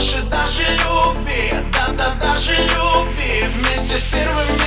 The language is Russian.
наши даже любви Да-да, даже любви. Вместе с первым